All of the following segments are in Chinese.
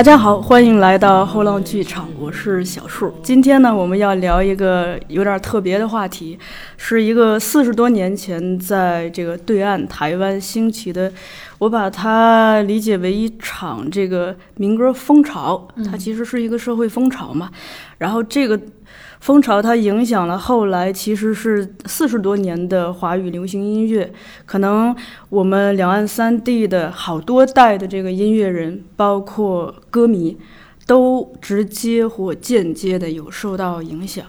大家好，欢迎来到后浪剧场，我是小树。今天呢，我们要聊一个有点特别的话题，是一个四十多年前在这个对岸台湾兴起的，我把它理解为一场这个民歌风潮，它其实是一个社会风潮嘛。然后这个风潮它影响了后来其实是四十多年的华语流行音乐，可能我们两岸三地的好多代的这个音乐人，包括歌迷，都直接或间接的有受到影响。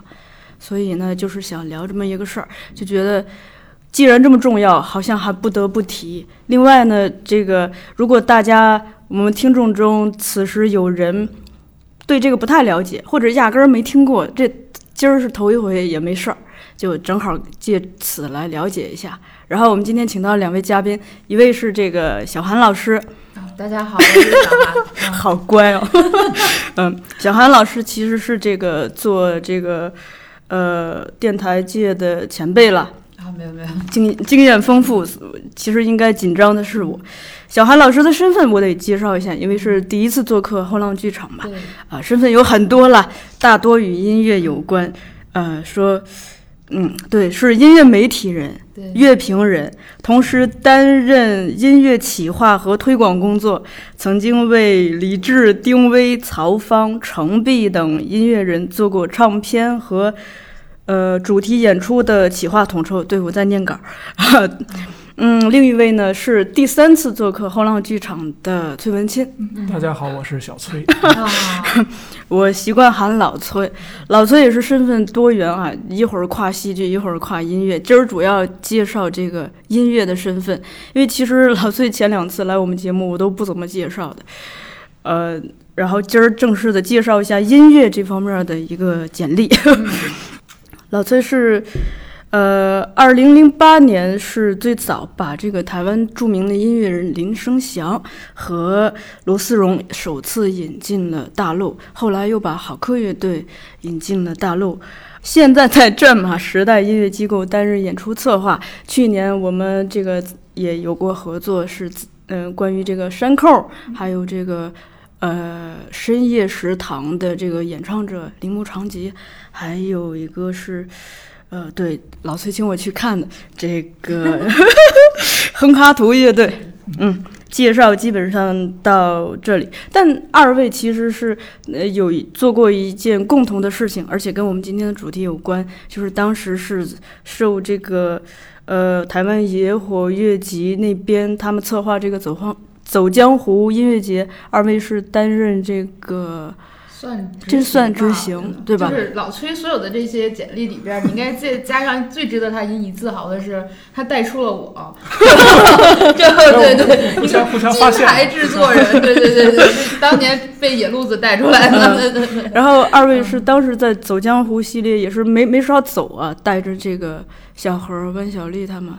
所以呢，就是想聊这么一个事儿，就觉得既然这么重要，好像还不得不提。另外呢，这个如果大家我们听众中此时有人对这个不太了解，或者压根儿没听过，这今儿是头一回也没事儿，就正好借此来了解一下。然后我们今天请到两位嘉宾，一位是这个小韩老师，啊大家好，我是小韩。嗯好乖哦。嗯，小韩老师其实是这个做这个呃电台界的前辈了，啊，没有没有，经经验丰富。其实应该紧张的是我。小韩老师的身份我得介绍一下，因为是第一次做客后浪剧场嘛。对，啊，身份有很多了，大多与音乐有关。呃，说，嗯，对，是音乐媒体人、乐评人，同时担任音乐企划和推广工作，曾经为李志、丁薇、曹芳、程璧等音乐人做过唱片和呃主题演出的企划统筹。对，我在念稿。嗯，另一位呢是第三次做客后浪剧场的崔文清。大家好，我是小崔。啊，我习惯喊老崔，老崔也是身份多元啊，一会儿跨戏剧，一会儿跨音乐。今儿主要介绍这个音乐的身份，因为其实老崔前两次来我们节目我都不怎么介绍的，呃，然后今儿正式的介绍一下音乐这方面的一个简历。老崔是。呃，二零零八年是最早把这个台湾著名的音乐人林生祥和罗思荣首次引进了大陆，后来又把好客乐队引进了大陆。现在在战马时代音乐机构担任演出策划。去年我们这个也有过合作，是嗯、关于这个山扣，还有这个呃深夜食堂的这个演唱者铃木长吉，还有一个是。呃，对，老崔请我去看的这个 哼哈图乐队，嗯，介绍基本上到这里。但二位其实是呃有做过一件共同的事情，而且跟我们今天的主题有关，就是当时是受这个呃台湾野火乐集那边他们策划这个走荒走江湖音乐节，二位是担任这个算执这算执行对吧就是老崔所有的这些简历里边，你应该再加上最值得他引以自豪的是，他带出了我。对对对，互相互相发现。金牌制作人，对对对对，是当年被野路子带出来的，对对对。然后二位是当时在走江湖系列也是没没少走啊，带着这个小何、温小丽他们。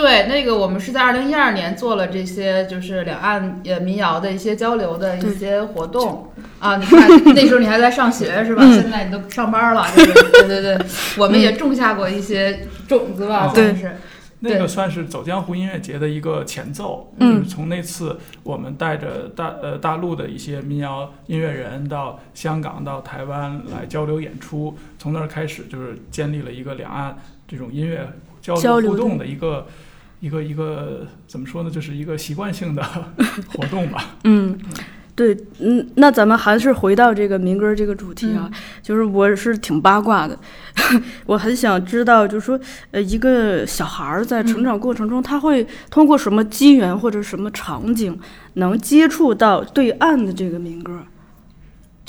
对，那个我们是在二零一二年做了这些，就是两岸呃民谣的一些交流的一些活动啊。你看那时候你还在上学是吧？嗯现在你都上班了，就是对对对，我们也种下过一些种子吧，哦算是。那个算是走江湖音乐节的一个前奏，嗯就是从那次我们带着大呃大陆的一些民谣音乐人到香港到台湾来交流演出，从那儿开始就是建立了一个两岸这种音乐交流互动的一个一个一个怎么说呢，就是一个习惯性的 活动吧。嗯，对，嗯，那咱们还是回到这个民歌这个主题啊，就是我是挺八卦的，我很想知道，就是说，呃，一个小孩儿在成长过程中，他会通过什么机缘或者什么场景，能接触到对岸的这个民歌？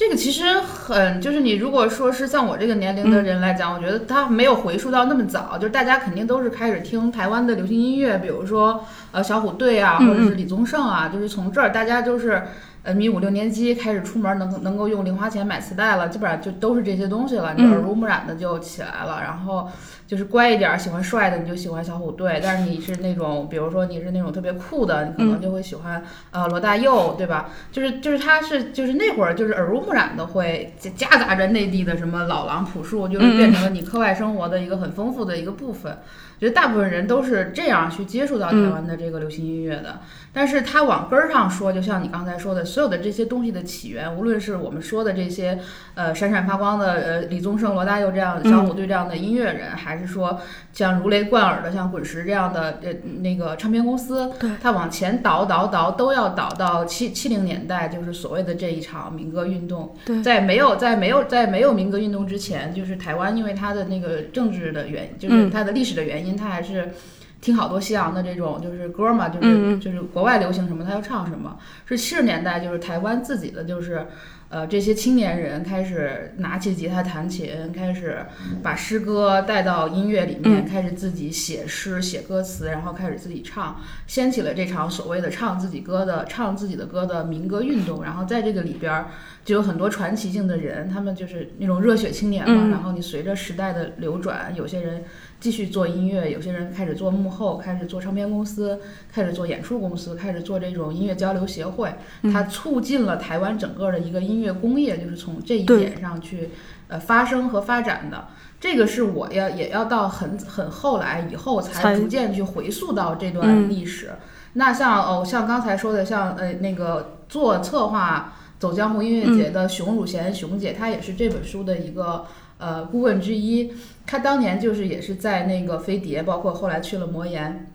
这个其实很，就是你如果说是像我这个年龄的人来讲，我觉得他没有回溯到那么早，就是大家肯定都是开始听台湾的流行音乐，比如说呃小虎队啊，嗯或者是李宗盛啊，就是从这儿大家就是呃迷五六年级开始出门能能够用零花钱买磁带了，基本上就都是这些东西了，你嗯耳濡目染的就起来了。然后就是乖一点儿，喜欢帅的你就喜欢小虎队，但是你是那种比如说你是那种特别酷的，你可能就会喜欢呃罗大佑，对吧？就是就是他是就是那会儿就是耳濡目染的会夹夹杂着内地的什么老狼朴树，就是变成了你课外生活的一个很丰富的一个部分。觉得大部分人都是这样去接触到台湾的这个流行音乐的，但是它往根儿上说，就像你刚才说的，所有的这些东西的起源，无论是我们说的这些呃闪闪发光的呃李宗盛、罗大佑这样的小虎队这样的音乐人，还是说像如雷贯耳的像滚石这样的呃那个唱片公司，对它往前倒倒倒都要倒到七七零年代，就是所谓的这一场民歌运动。对在没有在没有在没有民歌运动之前，就是台湾因为它的那个政治的原因，就是嗯它的历史的原因，它还是。听好多西洋的这种就是歌嘛，就是、就是国外流行什么，他要唱什么。是七十年代，就是台湾自己的，就是呃这些青年人开始拿起吉他弹琴，开始把诗歌带到音乐里面，嗯开始自己写诗、写歌词，然后开始自己唱，掀起了这场所谓的唱自己歌的唱自己的歌的民歌运动。然后在这个里边儿，就有很多传奇性的人，他们就是那种热血青年嘛。嗯然后你随着时代的流转，有些人继续做音乐，有些人开始做幕后，开始做唱片公司，开始做演出公司，开始做这种音乐交流协会。它促进了台湾整个的一个音乐工业，就是从这一点上去呃发生和发展的。这个是我要也要到很很后来以后才才逐渐去回溯到这嗯段历史。那像哦，像刚才说的，像呃那个做策划走江湖音乐节的熊汝贤熊姐，她也是这本书的一个呃顾问之一。她当年就是也是在那个飞碟，包括后来去了魔岩。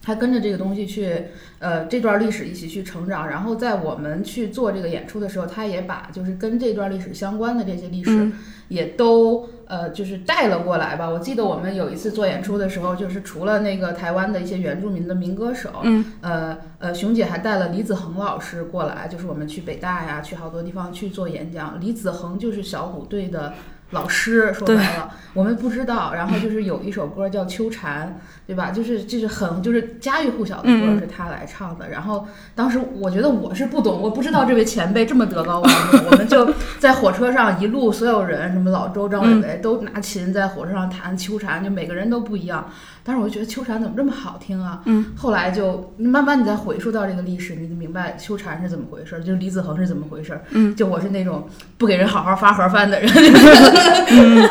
他跟着这个东西去，呃，这段历史一起去成长。然后在我们去做这个演出的时候，他也把就是跟这段历史相关的这些历史，嗯也都呃就是带了过来吧。我记得我们有一次做演出的时候，就是除了那个台湾的一些原住民的民歌手，嗯，呃呃，熊姐还带了李子恒老师过来，就是我们去北大呀，去好多地方去做演讲。李子恒就是小虎队的老师，说白了，我们不知道。然后就是有一首歌叫《秋蝉》，对吧？就是就是很就是家喻户晓的歌是他来唱的。然后当时我觉得我是不懂，我不知道这位前辈这么德高望重。我们就在火车上一路，所有人什么老周、张伟伟都拿琴在火车上弹《秋蝉》，就每个人都不一样。但是我就觉得《秋蝉》怎么这么好听啊？嗯，后来就慢慢你再回溯到这个历史，你就明白《秋蝉》是怎么回事儿，就是李子恒是怎么回事儿。嗯，就我是那种不给人好好发盒饭的人，嗯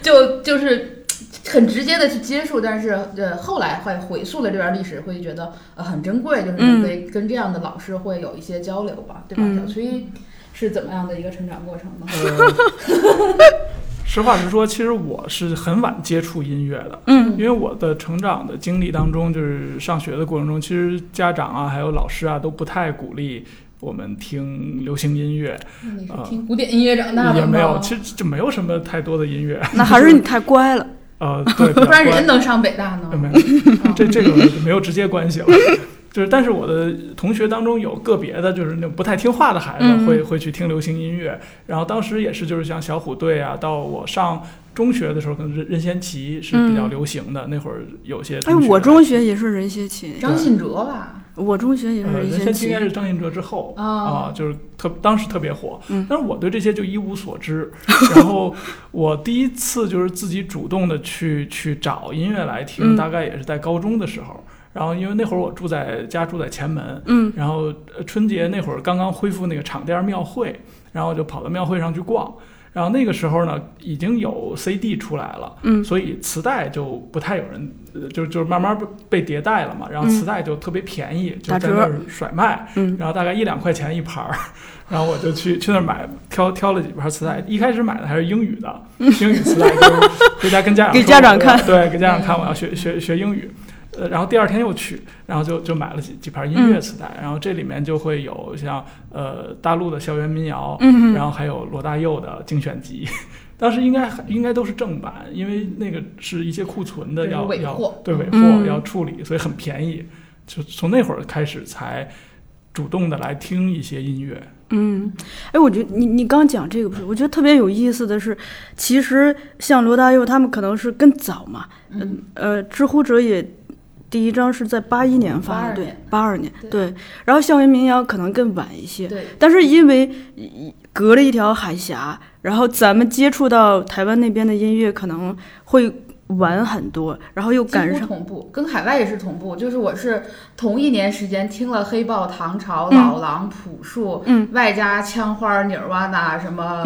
就就是很直接的去接触，但是呃后来会回溯了这段历史，会觉得呃很珍贵，就是你会跟这样的老师会有一些交流吧，对吧？嗯小崔是怎么样的一个成长过程呢？实话实说，其实我是很晚接触音乐的，嗯因为我的成长的经历当中，就是上学的过程中，其实家长啊，还有老师啊，都不太鼓励我们听流行音乐，你是啊听古典音乐长大？也没有，其实就没有什么太多的音乐。那还是你太乖了。呃，对，不然人能上北大呢呃？没 有，嗯这这个没有直接关系了。就是，但是我的同学当中有个别的，就是那种不太听话的孩子嗯会、会去听流行音乐。然后当时也是，就是像小虎队啊，到我上中学的时候，可能任任贤齐是比较嗯流行的。那会儿有些哎同，学我中学也是任贤齐，张信哲吧？我中学也是呃，任贤齐应该。是张信哲之后啊啊，就是特当时特别火，嗯但是我对这些就一无所知。然后我第一次就是自己主动的去去找音乐来听，嗯大概也是在高中的时候。然后因为那会儿我住在家住在前门，嗯然后呃春节那会儿刚刚恢复那个场店庙会，然后就跑到庙会上去逛。然后那个时候呢，已经有 CD 出来了，嗯所以磁带就不太有人，呃就就是慢慢被被迭代了嘛。然后嗯磁带就特别便宜，就在那儿甩卖，嗯然后大概一两块钱一盘儿，然后我就去去那儿买，挑挑了几盘磁带。一开始买的还是英语的，英语磁带，就是回家跟家长给家长看对，给家长看我要学学学英语。呃，然后第二天又去，然后就就买了几几盘音乐磁带，然后这里面就会有像呃大陆的校园民谣，嗯然后还有罗大佑的精选集，当时应该应该都是正版，因为那个是一些库存的要要对尾货嗯要处理，所以很便宜。就从那会儿开始才主动的来听一些音乐。嗯，哎，我觉得你你刚讲这个不是，我觉得特别有意思的是，其实像罗大佑他们可能是更早嘛，嗯呃，知乎者也第一张是在八一年发的，对，八二年，对对。然后校园民谣可能更晚一些，对，但是因为一隔了一条海峡，然后咱们接触到台湾那边的音乐可能会晚很多，然后又赶上，同步，跟海外也是同步。就是我是同一年时间听了黑豹、唐朝、嗯老狼、朴树，嗯，外加枪花、尼尔瓦纳什么。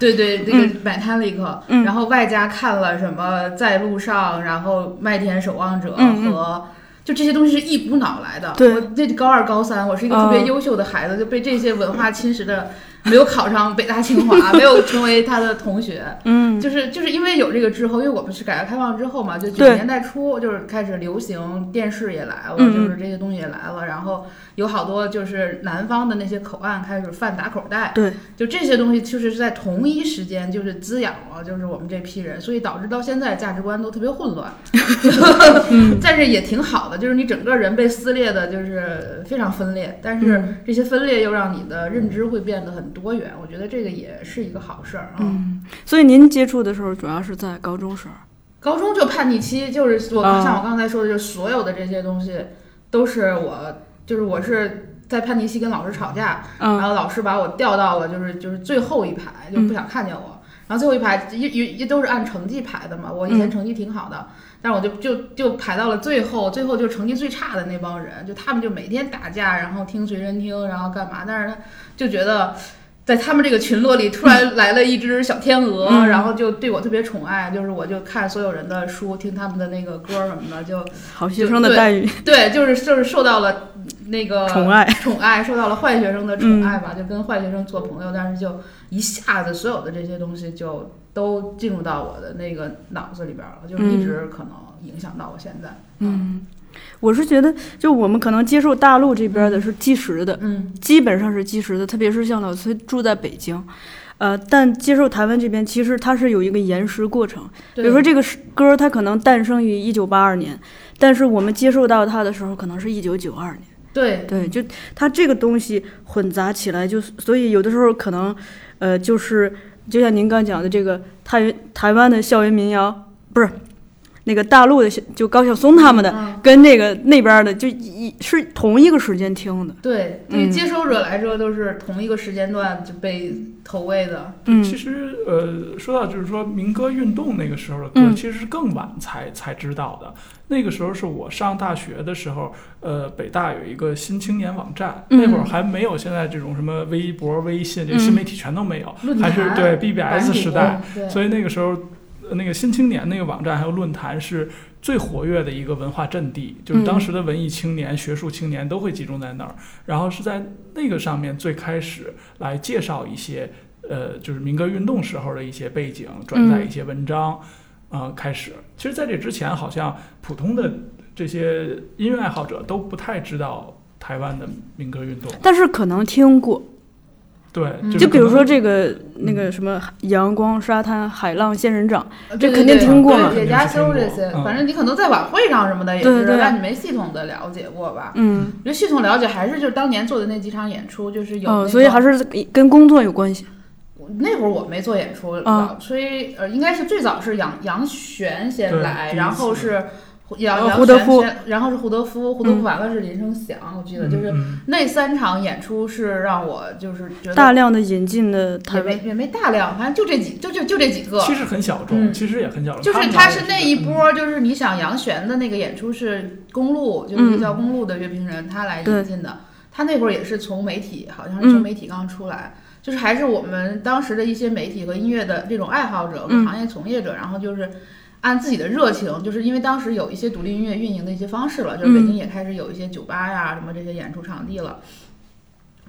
对对，那个 Metallica，、嗯。然后外加看了什么在路上，然后麦田守望者和，就这些东西是一股脑来的。对。我这高二高三，我是一个特别哦优秀的孩子，就被这些文化侵蚀的，没有考上北大清华，没有成为他的同学。嗯，就是就是因为有这个之后，因为我们是改革开放之后嘛，就九十年代初就是开始流行，电视也来了，就是这些东西也来了，然后有好多就是南方的那些口岸开始贩打口袋，对，就这些东西就是在同一时间就是滋养了就是我们这批人，所以导致到现在价值观都特别混乱，嗯但是也挺好的，就是你整个人被撕裂的就是非常分裂，但是嗯这些分裂又让你的认知会变得很多元，我觉得这个也是一个好事儿啊。嗯，所以您接触的时候主要是在高中时候，高中就叛逆期，就是我啊像我刚才说的，就是所有的这些东西都是我，就是我是在叛逆期跟老师吵架，然嗯后老师把我调到了就是就是最后一排，就不想看见我。然后最后一排一一一都是按成绩排的嘛，我以前成绩挺好的，但是我就就就排到了最后，最后就是成绩最差的那帮人，就他们就每天打架，然后听随身听，然后干嘛？但是他，就觉得。在他们这个群落里，突然来了一只小天鹅，嗯。然后就对我特别宠爱，就是我就看所有人的书，听他们的那个歌什么的，就好学生的待遇，对，就是就是受到了那个宠爱，宠爱，受到了坏学生的宠爱吧，就跟坏学生做朋友，但是就一下子所有的这些东西就都进入到我的那个脑子里边了，就是一直可能影响到我现在。嗯，我是觉得就我们可能接受大陆这边的是即时的，嗯基本上是即时的，特别是像老崔住在北京，呃，但接受台湾这边，其实它是有一个延时过程。比，如说这个是歌，它可能诞生于一九八二年，但是我们接受到它的时候，可能是一九九二年。对对，就它这个东西混杂起来，就是所以有的时候可能，呃，就是就像您刚讲的这个台台湾的校园民谣，不是那个大陆的小就高晓松他们的，嗯跟那个那边的就一是同一个时间听的。对，对接收者来说都是同一个时间段就被投喂的。嗯其实呃，说到就是说民歌运动那个时候的歌，嗯其实是更晚才才知道的。那个时候是我上大学的时候，呃，北大有一个新青年网站，嗯那会儿还没有现在这种什么微博、微信这个新媒体全都没有，论还是坛对 BBS 时代，，所以那个时候。呃那个新青年那个网站还有论坛是最活跃的一个文化阵地，就是当时的文艺青年、学术青年都会集中在那儿。然后是在那个上面最开始来介绍一些呃，就是民歌运动时候的一些背景，转载一些文章，呃，开始。其实，在这之前，好像普通的这些音乐爱好者都不太知道台湾的民歌运动。但是可能听过，对，就比如说这个那个什么阳光、沙滩、海浪、仙人掌，这肯定听过嘛对野加修这些反正你可能在晚会上什么的也知道，对对但你没系统的了解过吧？嗯，我觉得系统了解还是就是当年做的那几场演出，就是有、那哦，所以还是跟工作有关系。那会儿我没做演出，啊老崔呃应该是最早是杨杨璇先来，然后是胡杨呃杨胡德夫然后是胡德夫，胡德夫嗯。完了是林声祥，我记得就是嗯。那三场演出是让我就是觉得大量的引进的也台湾，没也没大量，反正就这几就就就这几个，其实很小众，嗯其实也很小众。就是他他是那一波，就是你想杨璇的那个演出是公路，就是叫公路的乐评人，他来对。引进的。他那会儿也是从媒体，好像是从媒体刚出来，就是还是我们当时的一些媒体和音乐的这种爱好者行业从业者，然后就是按自己的热情，就是因为当时有一些独立音乐运营的一些方式了，就是北京也开始有一些酒吧呀什么这些演出场地了，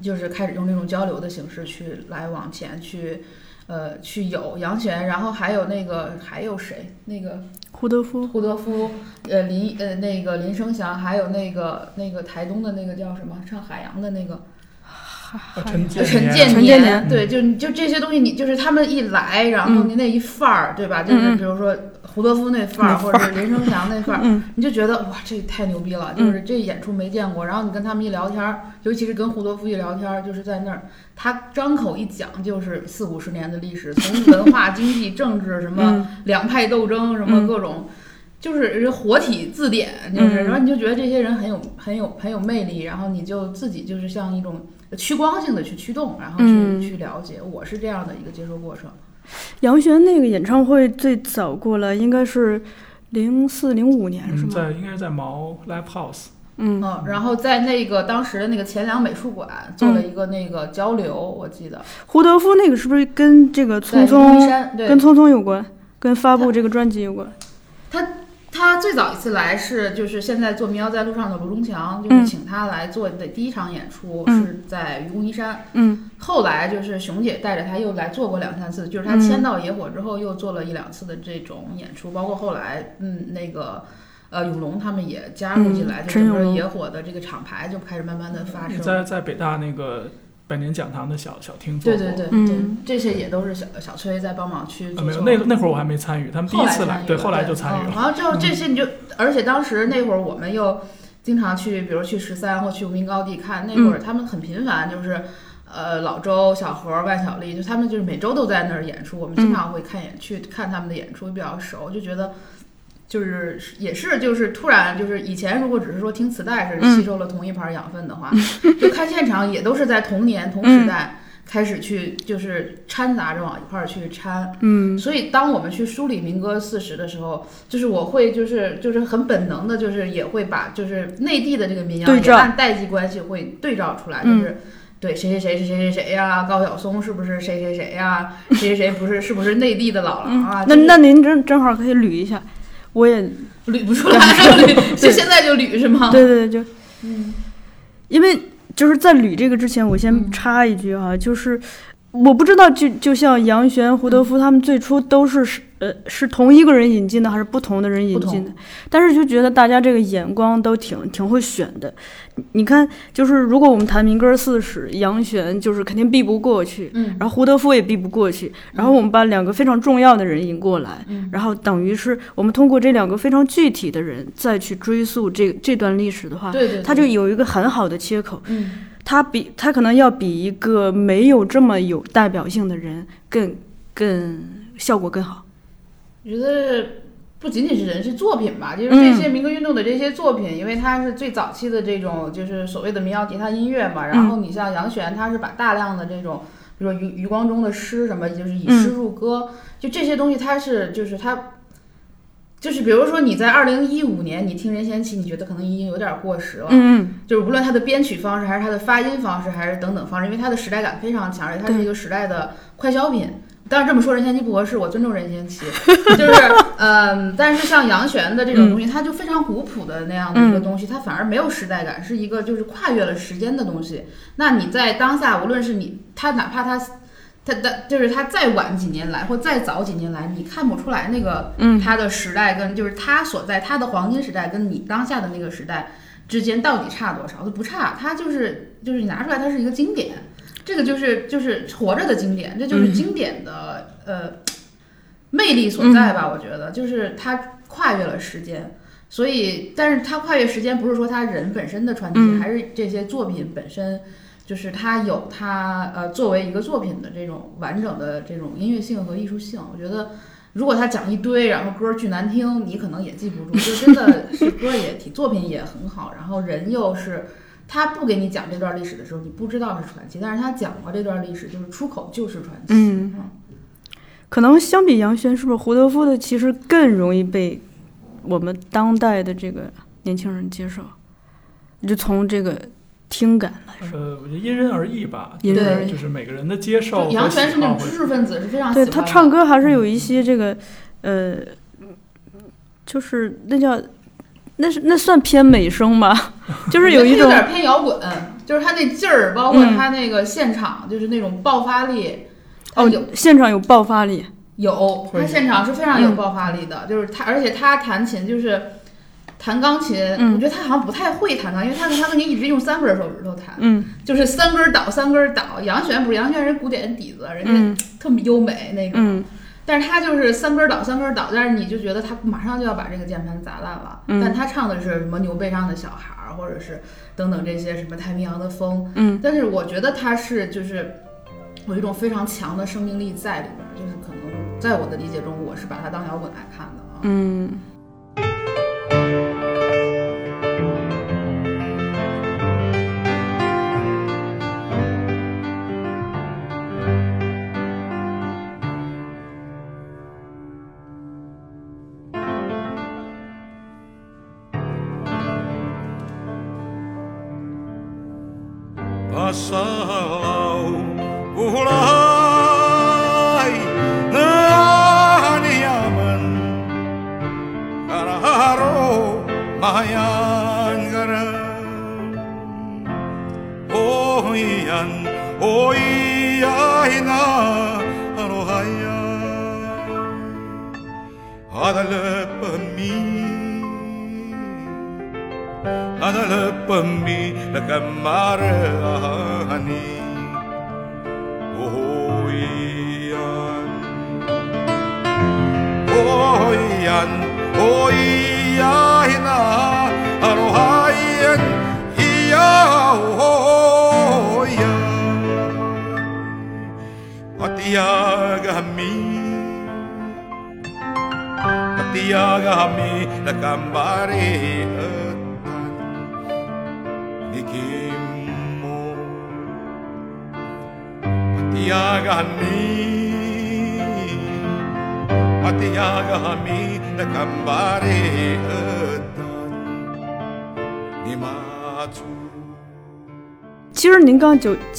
就是开始用这种交流的形式去来往前去。呃，去有杨璇，然后还有那个还有谁？那个胡德夫，胡德夫，呃林呃那个林生祥，还有那个那个台东的那个叫什么唱海洋的那个啊陈建年陈建陈建年对，就就这些东西，你就是他们一来，然后嗯你那一范儿，对吧？就是比如说胡德夫那范儿，或者是林生祥那范儿，嗯你就觉得哇，这太牛逼了！就是这演出没见过，然后你跟他们一聊天儿，尤其是跟胡德夫一聊天儿，就是在那儿，他张口一讲就是四五十年的历史，从文化、经济、政治什么嗯两派斗争，什么各种。就是活体字典，就是，嗯然后你就觉得这些人很有很有很有魅力，然后你就自己就是像一种趋光性的去驱动，然后去、嗯去了解，我是这样的一个接受过程。杨璇那个演唱会最早过来应该是零四零五年是嗯，吗？在应该是在毛 Live House，嗯嗯，然后在那个当时的那个钱粮美术馆做了一个那个交流，我记得胡德夫那个是不是跟这个在匆匆跟，匆匆有关，跟发布这个专辑有关？他最早一次来是就是现在做民谣在路上的卢中强，就嗯是请他来做的第一场演出嗯是在愚公移山。嗯后来就是熊姐带着他又来做过两三次，就是他嗯签到野火之后又做了一两次的这种演出，包括后来嗯那个呃永龙他们也加入进来，嗯就整个野火的这个厂牌就开始慢慢的发生。在在北大那个百年讲堂的小小厅做过。对对对嗯，这些也都是小小崔在帮忙去啊，没有，那那会儿我还没参与，他们第一次来，对，后后来来就参与了。嗯然后之后这些你就，而且当时那会儿我们又经常去，比如去十三或去无名高地看，那会儿他们很频繁，就是。呃，老周、小何、万小丽，就他们就是每周都在那儿演出，我们经常会看演、去看他们的演出，比较熟，就觉得就是也是就是突然就是以前如果只是说听磁带是吸收了同一盘养分的话，就看现场也都是在同年同时代开始去就是掺杂着往一块儿去掺，嗯所以当我们去梳理民歌四十的时候，就是我会就是就是很本能的，就是也会把就是内地的这个民谣也按代际关系会对照出来，嗯就是。对谁谁谁是谁谁谁呀？高晓松是不是谁谁谁呀？谁谁谁不是是不是内地的老狼啊？那那您正正好可以捋一下，我也捋不出来，捋就现在就捋是吗？对对对，就嗯因为就是在捋这个之前，我先嗯插一句啊，就是我不知道就就像杨璇、胡德夫他们最初都是是呃是同一个人引进的，还是不同的人引进的？但是就觉得大家这个眼光都挺挺会选的。你你看，就是如果我们谈民歌四史，杨璇就是肯定避不过去，嗯。然后胡德夫也避不过去，然后我们把两个非常重要的人引过来，嗯。然后等于是我们通过这两个非常具体的人再去追溯这这段历史的话，对对，对。它就有一个很好的切口。嗯它比他可能要比一个没有这么有代表性的人更更效果更好。我觉得不仅仅是人，是作品吧，就是嗯这些民歌运动的这些作品，因为它是最早期的这种就是所谓的民谣吉他音乐嘛。然后你像杨璇，他是把大量的这种，比如说余余光中的诗什么，就是以诗入歌，就这些东西，它是就是它。就是比如说你在二零一五年你听任贤齐，你觉得可能已经有点过时了，嗯就是无论他的编曲方式，还是他的发音方式，还是等等方式，因为他的时代感非常强，而且它是一个时代的快消品。当然这么说任贤齐不合适，我尊重任贤齐，就是嗯，但是像杨璇的这种东西，它就非常古朴的那样的一个东西，它反而没有时代感，是一个就是跨越了时间的东西。那你在当下，无论是你他哪怕他他的就是他再晚几年来，或再早几年来，你看不出来那个嗯他的时代跟就是他所在他的黄金时代跟你当下的那个时代之间到底差多少？它不差，它就是就是你拿出来，它是一个经典，这个就是就是活着的经典，这就是经典的、呃魅力所在吧？我觉得就是它跨越了时间。所以，但是它跨越时间，不是说他人本身的传奇，嗯还是这些作品本身，就是它有它呃作为一个作品的这种完整的这种音乐性和艺术性。我觉得，如果他讲一堆，然后歌儿巨难听，你可能也记不住。就真的是歌也挺，作品也很好，然后人又是他不给你讲这段历史的时候，你不知道是传奇，但是他讲过这段历史，就是出口就是传奇。嗯，可能相比杨轩，是不是胡德夫的其实更容易被我们当代的这个年轻人接受？就从这个听感来说，呃，我觉得因人而异吧，因人而异就是每个人的接受杨泉是那种知识分子，是非常喜对欢的他唱歌还是有一些这个，呃，就是那叫。那是那算偏美声吧？就是有一种有点偏摇滚，就是他那劲儿，包括嗯他那个现场，就是那种爆发力。他哦有，现场有爆发力，有，他现场是非常有嗯爆发力的，就是他，而且他弹琴就是弹钢琴，嗯我觉得他好像不太会弹钢琴，因为他他钢琴一直用三根手指头弹，嗯就是三根倒三根倒。杨璇不是杨璇人古典底子，人家嗯特别优美那种，嗯但是他就是三根倒三根倒，但是你就觉得他马上就要把这个键盘砸烂了。嗯但他唱的是什么牛背上的小孩儿，或者是等等这些什么太平洋的风，嗯但是我觉得他是就是有一种非常强的生命力在里边儿，就是可能在我的理解中，我是把它当摇滚来看的啊。嗯。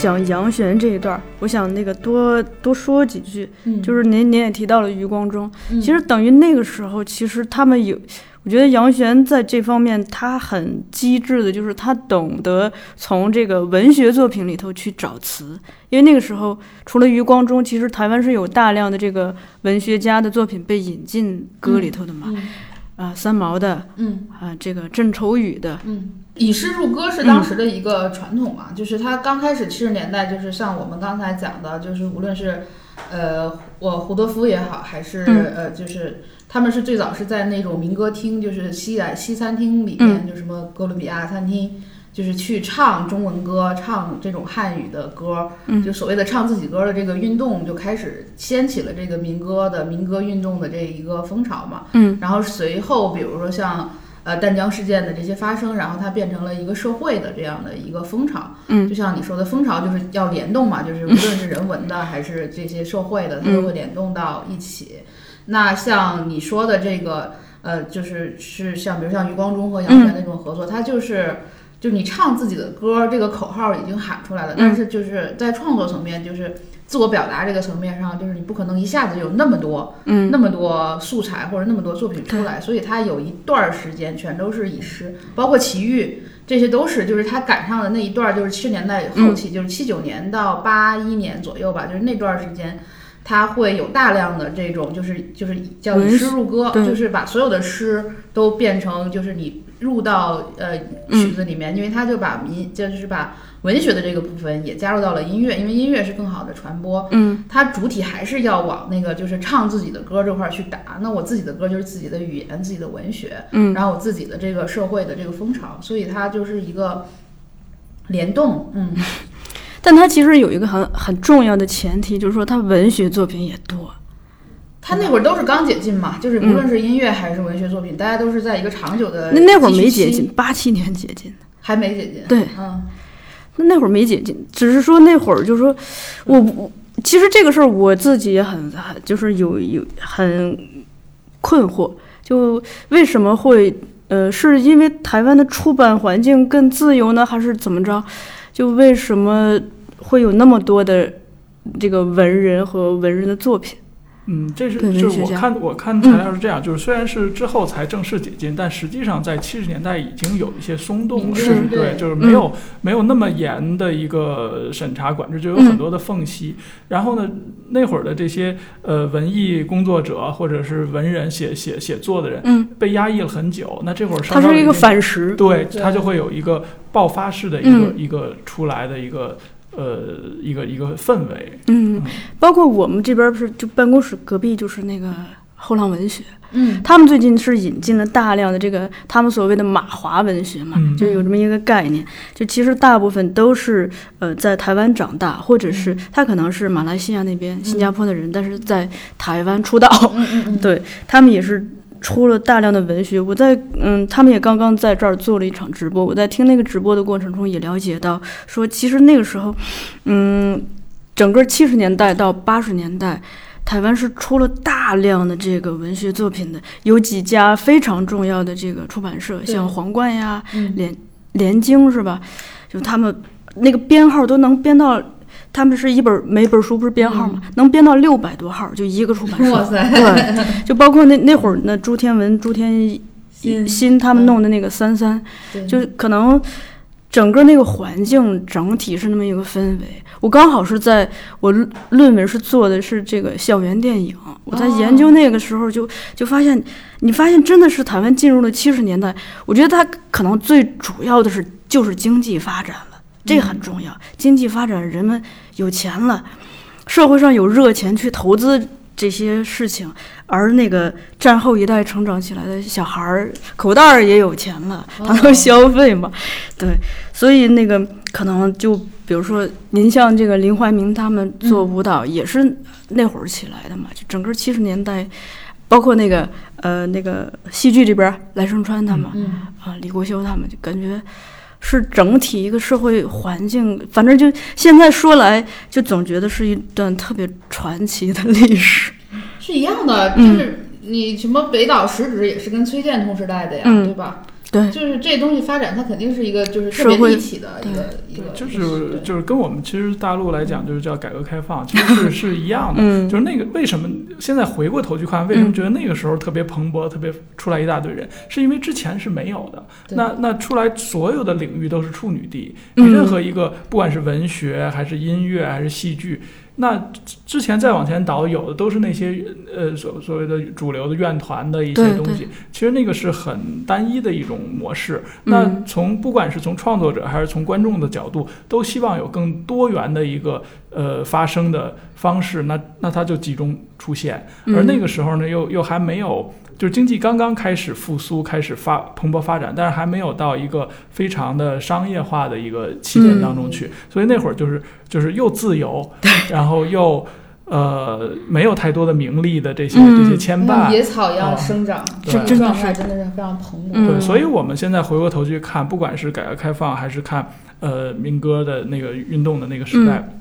讲杨玄这一段，我想那个多多说几句，嗯。就是您您也提到了余光中，嗯。其实等于那个时候，其实他们有，我觉得杨玄在这方面他很机智的，就是他懂得从这个文学作品里头去找词，因为那个时候除了余光中，其实台湾是有大量的这个文学家的作品被引进歌里头的嘛，嗯啊，三毛的嗯啊，这个郑愁予的，嗯，以诗入歌是当时的一个传统嘛，就是它刚开始七十年代，就是像我们刚才讲的，就是无论是呃我胡德夫也好，还是、嗯呃就是他们是最早是在那种民歌厅，就是西来西餐厅里面，嗯就什么哥伦比亚餐厅。就是去唱中文歌，唱这种汉语的歌，嗯就所谓的唱自己歌的这个运动，就开始掀起了这个民歌的民歌运动的这一个风潮嘛。嗯然后随后，比如说像呃淡江事件的这些发生，然后它变成了一个社会的这样的一个风潮。嗯就像你说的，风潮就是要联动嘛，就是无论是人文的还是这些社会的，它都会联动到一起。那像你说的这个，呃，就是是像比如像余光中和杨泉那种合作，它就是。就你唱自己的歌，这个口号已经喊出来了，但是就是在创作层面，就是自我表达这个层面上，就是你不可能一下子有那么多嗯。那么多素材或者那么多作品出来，所以他有一段儿时间全都是以诗，包括奇遇，这些都是就是他赶上的那一段儿，就是七十年代后期，就是七九年到八一年左右吧，就是那段儿时间。它会有大量的这种，就是就是叫以诗入歌，就是把所有的诗都变成，就是你入到呃曲子里面，因为他就把民就是把文学的这个部分也加入到了音乐，因为音乐是更好的传播。嗯它主体还是要往那个就是唱自己的歌这块儿去打。那我自己的歌就是自己的语言、自己的文学，嗯然后我自己的这个社会的这个风潮，所以它就是一个联动。嗯，但它其实有一个很很重要的前提，就是说它文学作品也多。他那会儿都是刚解禁嘛，就是无论是音乐还是文学作品，大家都是在一个长久的那那会儿没解禁，，八七年解禁的。还没解禁。对，嗯那那会儿没解禁，只是说那会儿就是说，我我其实这个事儿我自己也很很就是有有很困惑，就为什么会呃，是因为台湾的出版环境更自由呢，还是怎么着？就为什么会有那么多的这个文人和文人的作品？嗯，这是就是我看我看材料是这样，就是虽然是之后才正式解禁，但实际上在七十年代已经有一些松动了，是对对，就是没有、没有那么严的一个审查管制，就有很多的缝隙。然后呢，那会儿的这些呃文艺工作者或者是文人写写写作的人嗯，被压抑了很久，那这会儿稍它是一个反噬。对，对。它就会有一个爆发式的一个、嗯。一个出来的一个呃一个一个氛围。嗯嗯，包括我们这边不是就办公室隔壁就是那个后浪文学。嗯他们最近是引进了大量的这个他们所谓的马华文学嘛，嗯就有这么一个概念。就其实大部分都是呃在台湾长大，或者是他可能是马来西亚那边、新加坡的人，但是在台湾出道，嗯嗯嗯，对他们也是。出了大量的文学，我在嗯，他们也刚刚在这儿做了一场直播。我在听那个直播的过程中，也了解到说，其实那个时候，嗯，整个七十年代到八十年代，台湾是出了大量的这个文学作品的，有几家非常重要的这个出版社，像皇冠呀、嗯联联经是吧？就他们那个编号都能编到，他们是一本每本书不是编号吗？能编到六百多号，就一个出版社。哇塞，对，就包括那那会儿那朱天文、朱天新新他们弄的那个三三，对就可能整个那个环境整体是那么一个氛围。我刚好是在我论论文是做的是这个校园电影，我在研究那个时候就就发现，你发现真的是台湾进入了七十年代，我觉得它可能最主要的是就是经济发展了，这个很重要。经济发展，人们有钱了，社会上有热钱去投资这些事情，而那个战后一代成长起来的小孩儿口袋儿也有钱了，他能消费嘛？对，所以那个可能就比如说您像这个林怀民他们做舞蹈也是那会儿起来的嘛，就整个七十年代，包括那个呃那个戏剧这边儿赖声川他们嗯啊李国修他们，就感觉。是整体一个社会环境，反正就现在说来，就总觉得是一段特别传奇的历史。是一样的，就嗯是你什么北岛实质也是跟崔健同时代的呀，嗯对吧？对，就是这东西发展，它肯定是一个就是特别社会立体的一个一个，就是就是跟我们其实大陆来讲，就是叫改革开放，其实 是是一样的。嗯，就是那个为什么现在回过头去看，为什么觉得那个时候特别蓬勃，特别出来一大堆人，是因为之前是没有的。对那那出来所有的领域都是处女地，任何一个不管是文学还是音乐还是戏剧。那之之前再往前倒，有的都是那些呃所所谓的主流的院团的一些东西，其实那个是很单一的一种模式。那嗯从不管是从创作者还是从观众的角度，都希望有更多元的一个呃发声的方式，那那它就集中出现。而那个时候呢，又又还没有，就是经济刚刚开始复苏，开始发蓬勃发展，但是还没有到一个非常的商业化的一个起点当中去，所以那会儿就是就是又自由，然后又呃没有太多的名利的这些、嗯。这些牵绊。野草一样啊生长，对。这种真的是。状态真的是非常蓬勃。嗯。对，所以我们现在回过头去看，不管是改革开放，还是看呃民歌的那个运动的那个时代，嗯。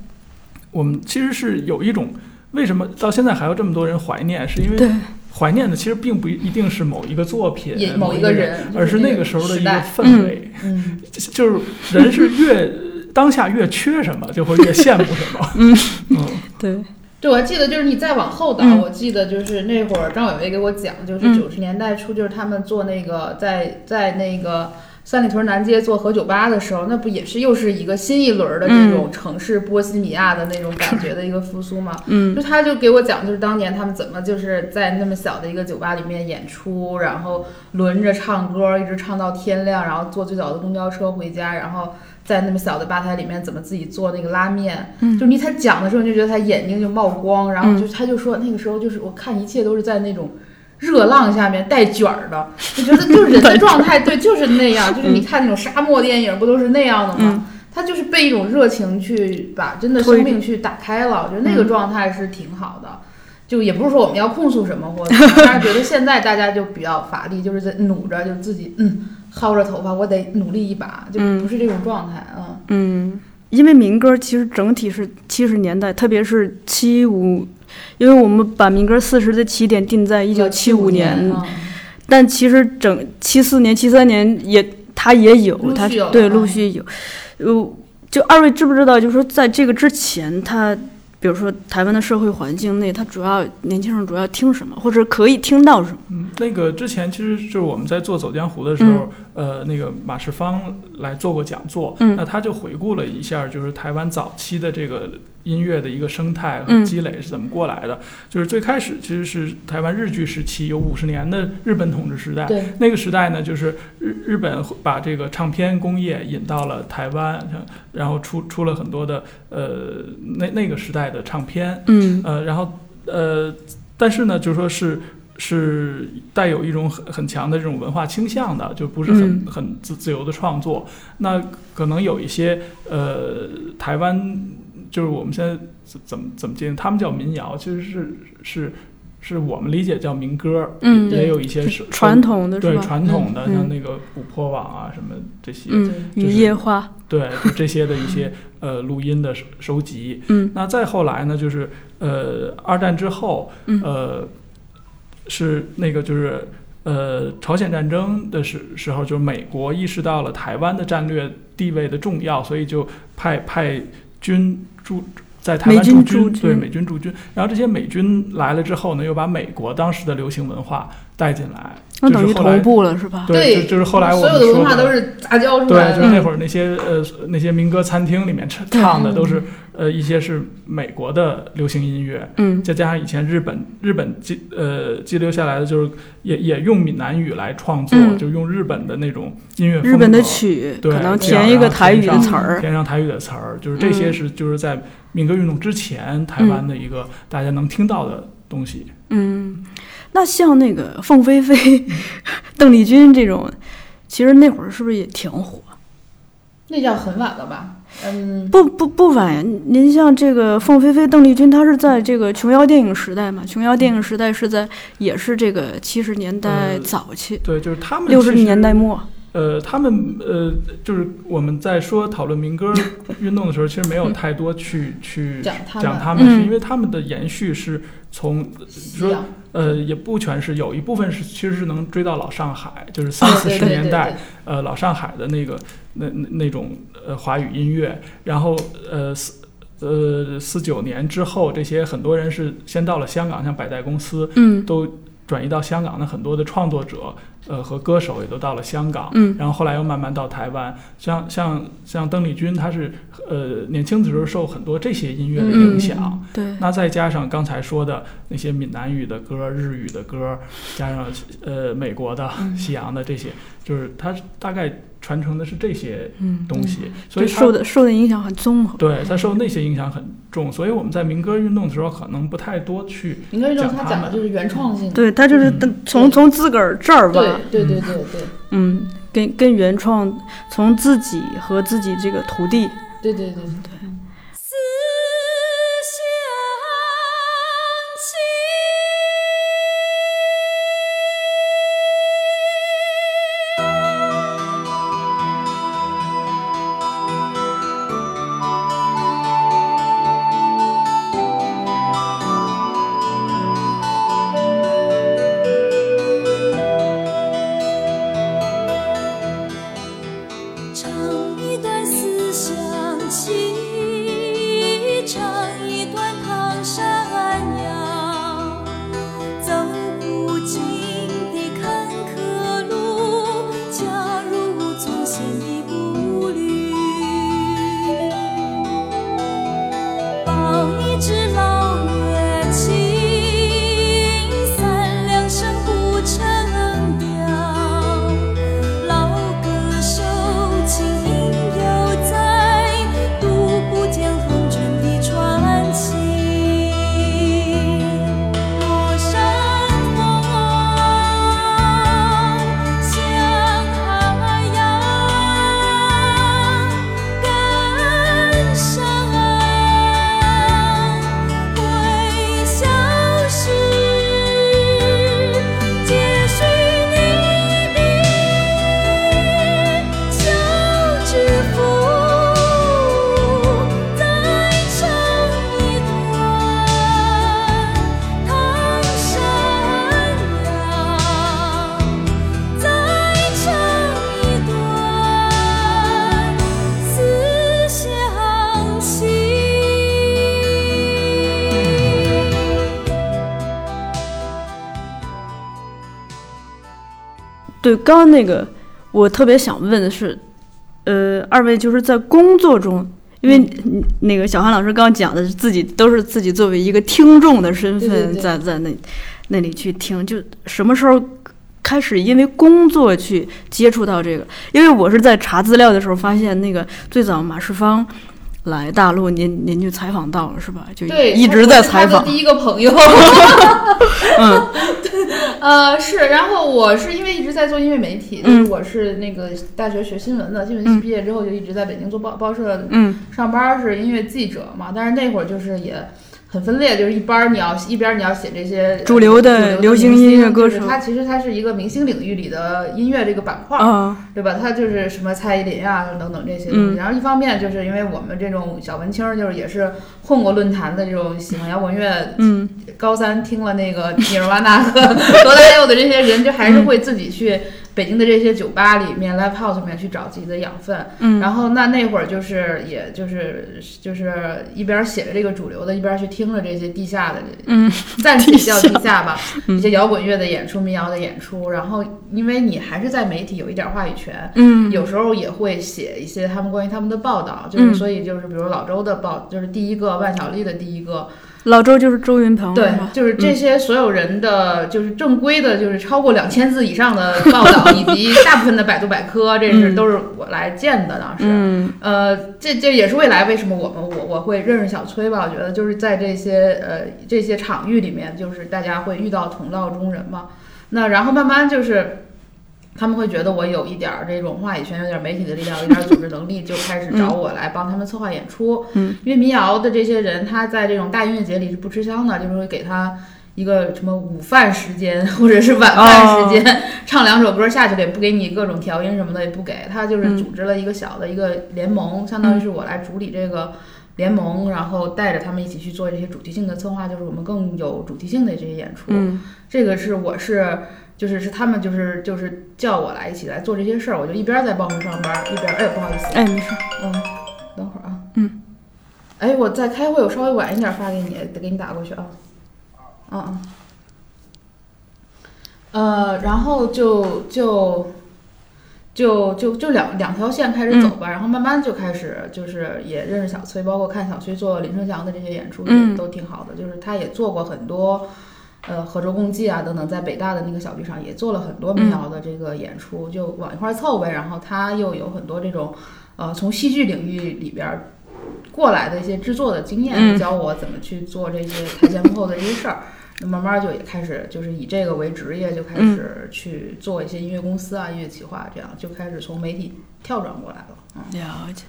我们其实是有一种为什么到现在还有这么多人怀念，是因为对，怀念的其实并不一定是某一个作品、某一个，人，而是那个个时候的一个氛围，嗯，就就是人是越当下越缺什么，就会越羡慕什么。嗯嗯。对，对，我还记得就是你再往后倒，嗯。我记得就是那会儿张伟伟给我讲，就是嗯。九十年代初，就是他们做那个在在那个三里屯南街做核酒吧的时候，那不也是又是一个新一轮儿的这种城市波西米亚的那种感觉的一个复苏吗？嗯就他就给我讲，就是当年他们怎么就是在那么小的一个酒吧里面演出，然后轮着唱歌，一直唱到天亮，然后坐最早的公交车回家，然后在那么小的吧台里面怎么自己做那个拉面。嗯就你他讲的时候，你就觉得他眼睛就冒光，然后嗯就他就说那个时候就是我看一切都是在那种。热浪下面带卷儿的，我觉得就是人的状态，对，就是那样，就是你看那种沙漠电影，不都是那样的吗？嗯他就是被一种热情去把真的生命去打开了，我觉得那个嗯状态是挺好的。就也不是说我们要控诉什么或者，但是觉得现在大家就比较乏力，就是在努着，就自己嗯薅着头发，我得努力一把，就嗯不是这种状态，啊嗯，因为民歌其实整体是七十年代，特别是七五，因为我们把民歌四十的起点定在一九七五年，嗯但其实整七四年、七三年也它也有，它对嗯陆续有。呃，就二位知不知道？就是说在这个之前，它比如说台湾的社会环境内，它主要年轻人主要听什么，或者可以听到什么？嗯，那个之前其实就是我们在做《走江湖》的时候，呃，那个马世芳来做过讲座，嗯。那他就回顾了一下，就是台湾早期的这个音乐的一个生态和嗯积累是怎么过来的。就是最开始其实是台湾日据时期，有五十年的日本统治时代，对，那个时代呢，就是日日本把这个唱片工业引到了台湾，然后出出了很多的呃那那个时代的唱片，嗯。呃，然后呃，但是呢，就说是是带有一种很很强的这种文化倾向的，就不是很、嗯很自自由的创作。那可能有一些呃台湾，就是我们现在怎怎么怎么界定，他们叫民谣，其实是是是我们理解叫民歌，嗯也有一些是传统的对？传统的，嗯像那个琥珀网啊什么这些，嗯，雨就是夜花，对，就这些的一些呃录音的收收集。嗯那再后来呢，就是呃二战之后，嗯呃是那个就是呃朝鲜战争的时时候，就是美国意识到了台湾的战略地位的重要，所以就派派军驻在台湾美军驻驻军对美军驻军。然后这些美军来了之后呢，又把美国当时的流行文化带进来，那等于就是后来同步了是吧？对，就就是后来我所有的们说文化都是杂交出来对，就是那会儿那些呃那些民歌餐厅里面唱唱的都是呃一些是美国的流行音乐，嗯再加上以前日本日本记呃记留下来的就是也也用闽南语来创作，嗯就用日本的那种音乐风格日本的曲对可能填一个台语的词儿，填上台语的词儿，就是这些嗯是就是在民歌运动之前台湾的一个大家能听到的东西。嗯，那像那个凤飞飞、邓丽君这种，其实那会儿是不是也挺火？那叫很晚了吧？嗯，不不不晚呀！您像这个凤飞飞、邓丽君，她是在这个琼瑶电影时代嘛？琼瑶电影时代是在也是这个七十年代呃早期，对，就是他们六十年代末。呃，他们呃，就是我们在说讨论民歌 运动的时候，其实没有太多去去讲他们。讲他们，是嗯因为他们的延续是从说呃，也不全是，有一部分是其实是能追到老上海，就是三四十对对对年代对，呃老上海的那个那那那种呃华语音乐，然后呃四呃四九年之后，这些很多人是先到了香港，像百代公司嗯。都转移到香港的很多的创作者，呃和歌手也都到了香港，嗯。然后后来又慢慢到台湾，像像像邓丽君，她是呃年轻的时候受很多这些音乐的影响。嗯对，那再加上刚才说的那些闽南语的歌、日语的歌，加上呃美国的、嗯。西洋的这些，就是她大概传承的是这些嗯，东西，所以受的受的影响很综合。对他受那些影响很重，所以我们在民歌运动的时候可能不太多去民歌运动它讲他讲的就是原创性。对他就是嗯。从从自个儿这儿对吧，对对对对嗯，跟跟原创，从自己和自己这个徒弟，对，对对对。对。对，刚刚那个我特别想问的是，呃，二位就是在工作中，因为嗯那个小韩老师刚刚讲的是自己都是自己作为一个听众的身对份在在那那里去听，就什么时候开始因为工作去接触到这个？因为我是在查资料的时候发现，那个最早马世芳。来大陆，您您就采访到了是吧？就，一直在采访的。第一个朋友，嗯 呃，是，然后我是因为一直在做音乐媒体，嗯就是我是那个大学学新闻的，新闻系嗯毕业之后就一直在北京做报报社嗯上班，是音乐记者嘛。但是那会儿就是也很分裂，就是一边儿你要一边儿你要写这些主流的流行音乐歌手就是它其实它是一个明星领域里的音乐这个板块儿，啊，对吧？它就是什么蔡依林啊等等这些东嗯西。然后一方面就是因为我们这种小文青儿，就是也是混过论坛的这种喜欢摇滚乐，嗯高三听了那个尼尔瓦纳和 罗大佑的这些人，就还是会自己去北京的这些酒吧里面、live house 里面去找自己的养分。嗯，然后那那会儿就是，也就是就是一边写着这个主流的，一边去听着这些地下的，嗯，暂且叫地地下吧，嗯 一些摇滚乐的演出、民谣的演出。然后因为你还是在媒体有一点话语权，嗯。有时候也会写一些他们关于他们的报道，就是嗯。所以就是比如老周的报，就是第一个万晓利的第一个，老周就是周云鹏，对，就是这些所有人的，就是正规的，就是超过两千字以上的报道，以及大部分的百度百科，这是嗯都是我来建的，当时。嗯呃，这这也是未来为什么我们我我会认识小崔吧？我觉得就是在这些呃这些场域里面，就是大家会遇到同道中人嘛。那然后慢慢就是。他们会觉得我有一点儿这种话语权，有点儿媒体的力量，有点儿 组织能力，就开始找我来帮他们策划演出。嗯，因为民谣的这些人，他在这种大音乐节里是不吃香的，就是会给他一个什么午饭时间或者是晚饭时间，唱两首歌下去了，也不给你各种调音什么的，也不给他，就是嗯组织了一个小的一个联盟，相当于是我来主理这个联盟，然后带着他们一起去做这些主题性的策划，就是我们更有主题性的这些演出。嗯这个是我是就是是他们就是就是叫我来一起来做这些事儿，我就一边儿在报社上班，一边儿哎不好意思，哎，没事，嗯，等会儿啊，嗯，哎我在开会，我稍微晚一点发给你，得给你打过去啊，嗯嗯，呃，然后就就。就就就两两条线开始走吧，然后慢慢就开始就是也认识小崔，包括看小崔做林生祥的这些演出嗯。也都挺好的，就是他也做过很多，呃合州共济啊等等，在北大的那个小剧场也做了很多民谣的这个演出，就往一块儿凑呗。然后他又有很多这种，呃从戏剧领域里边儿过来的一些制作的经验，嗯教我怎么去做这些台前幕后的这些事儿。那慢慢就也开始就是以这个为职业，就开嗯始去做一些音乐公司啊、音乐企划，这样就开始从媒体跳转过来了。嗯，了解。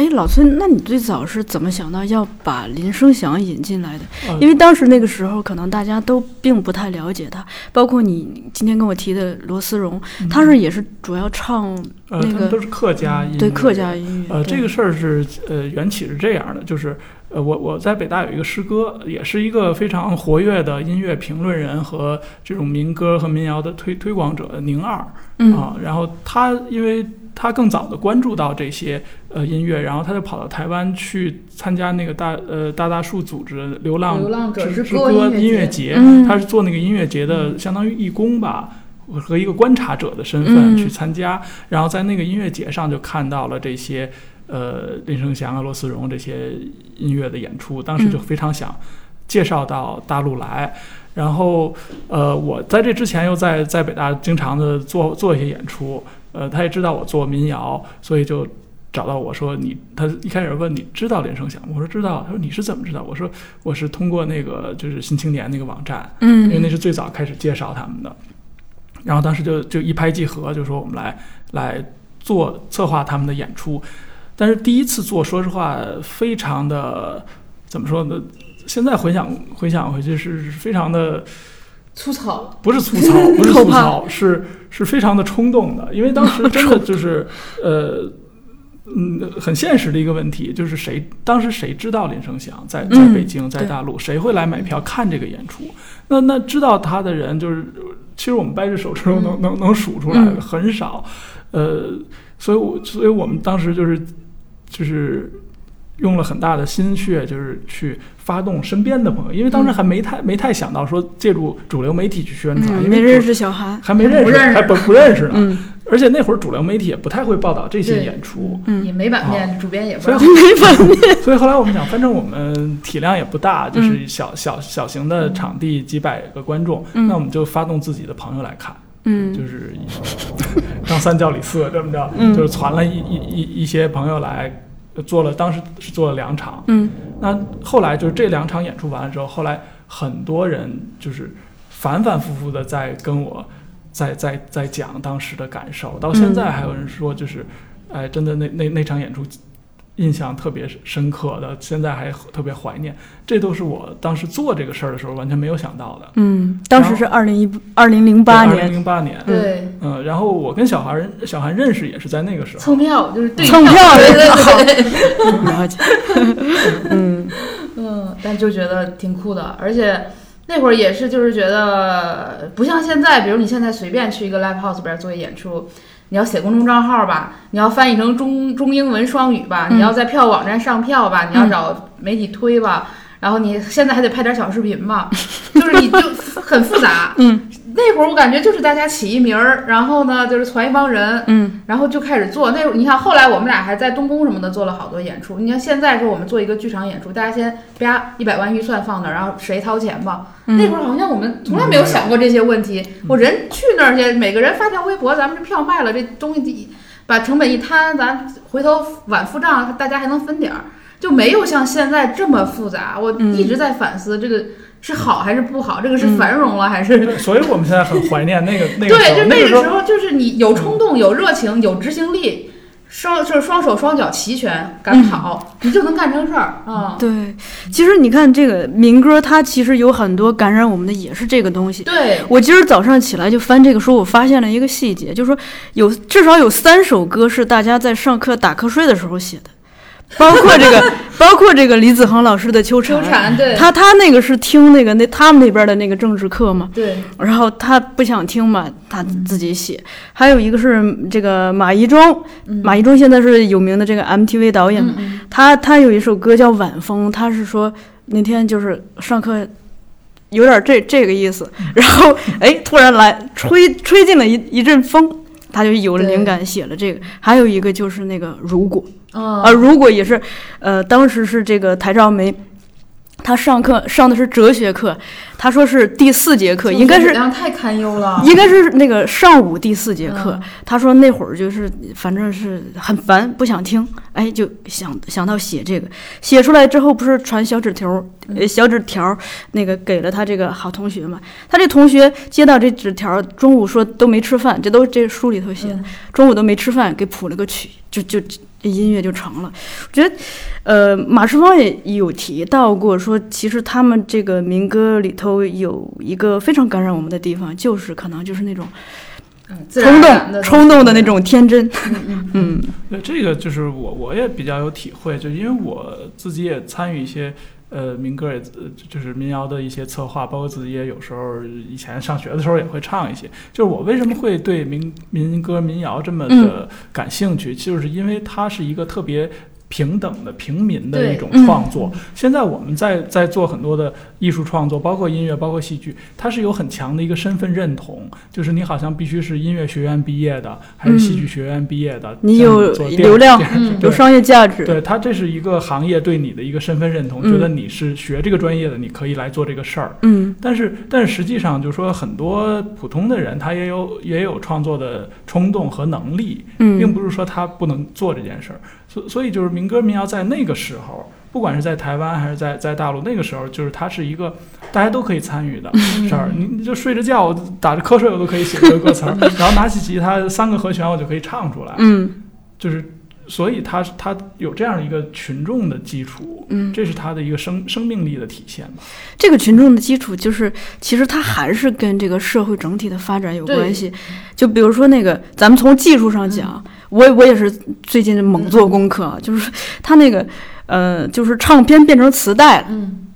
哎，老崔，那你最早是怎么想到要把林生祥引进来的？呃因为当时那个时候，可能大家都并不太了解他，包括你今天跟我提的罗思荣，他是也是主要唱呃，那个都是客家音乐，对客家音乐。呃，这个事儿是呃缘起是这样的，就是呃我我在北大有一个师哥，也是一个非常活跃的音乐评论人和这种民歌和民谣的推推广者宁二嗯啊，然后他因为他更早的关注到这些呃音乐，然后他就跑到台湾去参加那个大呃大大树组织流浪流浪者之歌歌音音乐乐节他是做那个音乐节的相当于义工吧。和一个观察者的身份嗯。去参加，然后在那个音乐节上就看到了这些呃林生祥啊、罗思荣这些音乐的演出，当时就非常想介绍到大陆来。然后呃，我在这之前又在在北大经常的做做一些演出，呃，他也知道我做民谣，所以就找到我说你，他一开始问你知道林生祥吗？我说知道。他说你是怎么知道？我说我是通过那个就是新青年那个网站，嗯因为嗯那是最早开始介绍他们的。然后当时就就一拍即合，就说我们来来做策划他们的演出。但是第一次做，说实话，非常的怎么说呢？现在回想回想回去是是非常的粗糙，不是粗糙，不是 粗糙，是是非常的冲动的，因为当时真的就是 呃。嗯，很现实的一个问题就是谁当时谁知道林生祥在在嗯北京在大陆，谁会来买票看这个演出？那那知道他的人就是，其实我们掰着手指头能能能数出来的嗯很少，呃，所以我所以我们当时就是就是用了很大的心血，就是去发动身边的朋友，因为当时还没太没太想到说借助主流媒体去宣传，嗯，因为没认识小韩。还没认识，还不认识。还不不认识呢。嗯。而且那会儿主流媒体也不太会报道这些演出，嗯。也没版面，主编也不所以让。没版面。所以后来我们想，反正我们体量也不大，嗯。就是小小小型的场地，几百个观众，嗯。那我们就发动自己的朋友来看，嗯。就是张三叫李四这么着，嗯。就是传了一一一一些朋友来。做了，当时是做了两场，嗯。那后来就是这两场演出完了之后，后来很多人就是反反复复的在跟我在在在讲当时的感受，到现在还有人说就是，哎，真的那那那场演出印象特别深刻的，现在还特别怀念。这都是我当时做这个事儿的时候完全没有想到的。嗯，当时是二零一二零零八二零年，零八年，对，嗯，然后我跟小韩小韩认识也是在那个时候蹭。票就是对蹭票对对对对，了解。嗯 嗯，但就觉得挺酷的，而且那会儿也是就是觉得不像现在，比如你现在随便去一个 live house 里边做一演出。你要写公众账号吧，你要翻译成中中英文双语吧，嗯你要在票网站上票吧，你要找媒体推吧，然后你现在还得拍点小视频吧，就是你就很复杂。嗯，那会儿我感觉就是大家起一名儿，然后呢就是攒一帮人，嗯然后就开始做。那会儿你看，后来我们俩还在东宫什么的做了好多演出。你看现在说我们做一个剧场演出，大家先啪一百万预算放那儿，然后谁掏钱吧。嗯那会儿好像我们从来没有想过这些问题。我人去那儿去，每个人发条微博，咱们这票卖了，这东西把成本一摊，咱回头晚付账，大家还能分点儿，就没有像现在这么复杂。我嗯一直在反思这个是好还是不好，这个是嗯繁荣了还是？所以我们现在很怀念那个 那个时对，就那个时候那个时候，就是你有冲动、有热情、有执行力，双就是双手双脚齐全，敢跑，你就能干成事儿啊。对，其实你看这个民歌，它其实有很多感染我们的也是这个东西。对，我今儿早上起来就翻这个书，我发现了一个细节，就是说有至少有三首歌是大家在上课打瞌睡的时候写的，包括这个，包括这个李子恒老师的《秋蝉。秋》，蝉，对，他他那个是听那个那他们那边的那个政治课嘛，对，然后他不想听嘛，他自己写。还有一个是这个马一中，马一中现在是有名的这个 MTV 导演嘛，嗯。他他有一首歌叫《晚风》，他是说那天就是上课有点这这个意思，然后哎突然来吹吹进了一一阵风，他就有了灵感写了这个。还有一个就是那个如果嗯啊，如果也是，呃，当时是这个台照梅。他上课上的是哲学课，他说是第四节课，应该是太堪忧了。应该是那个上午第四节课，嗯。他说那会儿就是反正是很烦，不想听，哎，就想想到写这个，写出来之后不是传小纸条儿，呃，小纸条儿那个给了他这个好同学嘛，他这同学接到这纸条儿，中午说都没吃饭，这都这书里头写的，嗯。中午都没吃饭，给谱了个曲，就就这音乐就成了。我觉得，呃，马世芳也有提到过说，其实他们这个民歌里头有一个非常感染我们的地方，就是可能就是那种冲动、冲动的那种天真。嗯嗯 嗯，这个就是我我也比较有体会，就因为我自己也参与一些呃民歌也呃就是民谣的一些策划，包括自己也有时候以前上学的时候也会唱一些。就是我为什么会对民民歌民谣这么的感兴趣，就是因为它是一个特别。平等的平民的一种嗯创作。现在我们在在做很多的艺术创作，包括音乐，包括戏剧，它是有很强的一个身份认同，就是你好像必须是音乐学院毕业的，还是戏剧学院毕业的，像你有流量嗯有商业价值。对它，这是一个行业对你的一个身份认同，嗯觉得你是学这个专业的，你可以来做这个事儿。嗯但是，但是实际上，就是说很多普通的人，他也有也有创作的冲动和能力，并嗯不是说他不能做这件事儿。所所以，就是民歌民谣在那个时候，不管是在台湾还是在在大陆，那个时候就是它是一个大家都可以参与的事儿。你你就睡着觉，我打着瞌睡，我都可以写这个歌词儿，然后拿起吉他，三个和弦我就可以唱出来。嗯就是，所以它它有这样一个群众的基础，嗯，这是它的一个生生命力的体现吧。这个群众的基础就是，其实它还是跟这个社会整体的发展有关系。就比如说那个，咱们从技术上讲，我我也是最近猛做功课啊，就是他那个呃，就是唱片变成磁带了。嗯，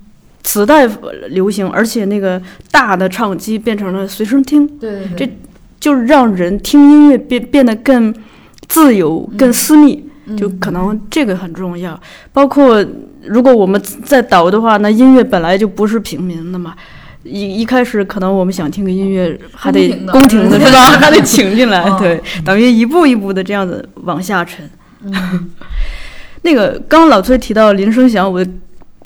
磁带流行，而且那个大的唱机变成了随身听，对对这，就是让人听音乐变变得更自由、更私密，就嗯可能这个很重要。包括如果我们再倒的话，那音乐本来就不是平民的嘛。一一开始可能我们想听个音乐，还得宫廷的是吧？还得请进来，嗯 对，等于一步一步的这样子往下沉。嗯 那个刚刚老崔提到林声祥，我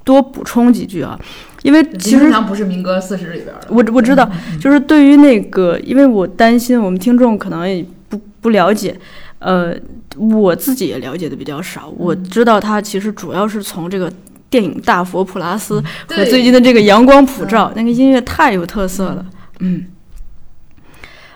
多补充几句啊，因为其实林声祥不是民歌四十里边儿的，我我知道，就是对于那个，因为我担心我们听众可能也不不了解，呃，我自己也了解的比较少。我知道他其实主要是从这个电影《大佛普拉斯》和最近的这个《阳光普照》，那个音乐太有特色了，嗯。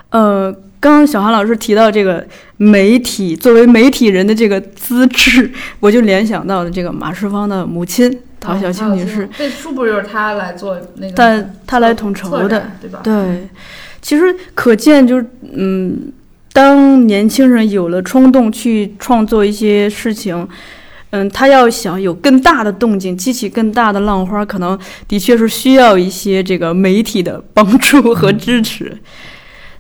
呃，刚刚小韩老师提到这个媒体作为媒体人的这个资质，我就联想到了这个马世芳的母亲陶小青女士，这书不就是他来做那个？但她来统筹的，对吧？对，其实可见就是，嗯，当年轻人有了冲动去创作一些事情，嗯，他要想有更大的动静，激起更大的浪花，可能的确是需要一些这个媒体的帮助和支持。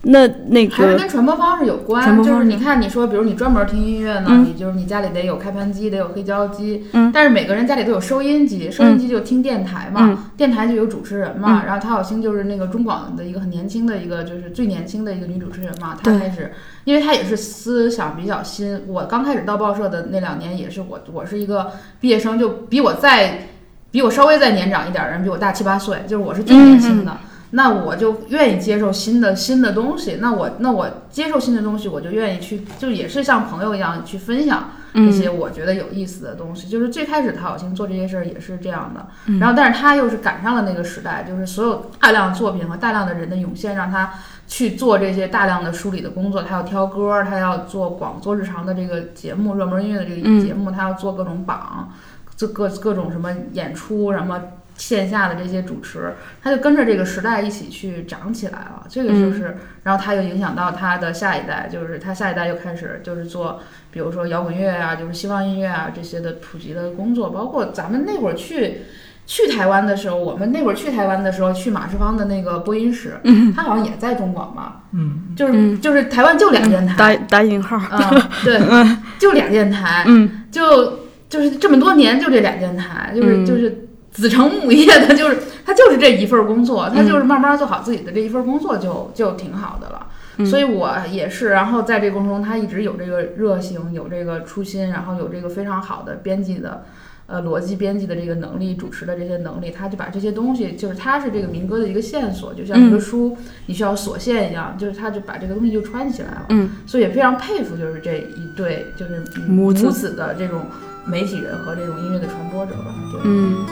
那那还是个跟传播方式有关，传播方式就是你看，你说，比如你专门听音乐呢，嗯你就是你家里得有开盘机，得有黑胶机，嗯但是每个人家里都有收音机，收音机就听电台嘛，嗯电台就有主持人嘛，嗯然后陶小星就是那个中广的一个很年轻的一个，就是最年轻的一个女主持人嘛，她开始，因为他也是思想比较新，我刚开始到报社的那两年也是我，我是一个毕业生，就比我再比我稍微再年长一点的人，比我大七八岁，就是我是最年轻的。那我就愿意接受新的新的东西，那我那我接受新的东西，我就愿意去，就也是像朋友一样去分享这些我觉得有意思的东西。就是最开始陶小青做这些事儿也是这样的，然后但是他又是赶上了那个时代，就是所有大量作品和大量的人的涌现，让他去做这些大量的梳理的工作。他要挑歌，他要做广做日常的这个节目，热门音乐的这个嗯节目，他要做各种榜，这各各种什么演出，什么。线下的这些主持，他就跟着这个时代一起去长起来了。这个就是，然后他又影响到他的下一代，就是他下一代又开始就是做，比如说摇滚乐啊，就是西方音乐啊这些的普及的工作。包括咱们那会儿去去台湾的时候，我们那会儿去台湾的时候，去马世芳的那个播音室，他好像也在中广吧，嗯，就是、嗯。就是台湾就两电台，打打引号，嗯，对，就两电台，嗯。就就是这么多年就这两电台，就是、嗯。就是子承母业的，就是他就是这一份儿工作，他就是慢慢做好自己的这一份儿工作就就挺好的了。嗯。所以我也是，然后在这个过程中，他一直有这个热情，有这个初心，然后有这个非常好的编辑的。呃，逻辑编辑的这个能力，主持的这些能力，他就把这些东西，就是他是这个民歌的一个线索，就像一个嗯书，你需要锁线一样，就是他就把这个东西就穿起来了。嗯，所以也非常佩服，就是这一对就是母子子的这种媒体人和这种音乐的传播者吧。对，嗯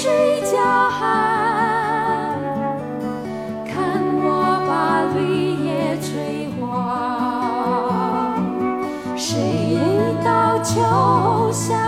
春水叫喊，看我把绿叶吹黄。谁到秋夏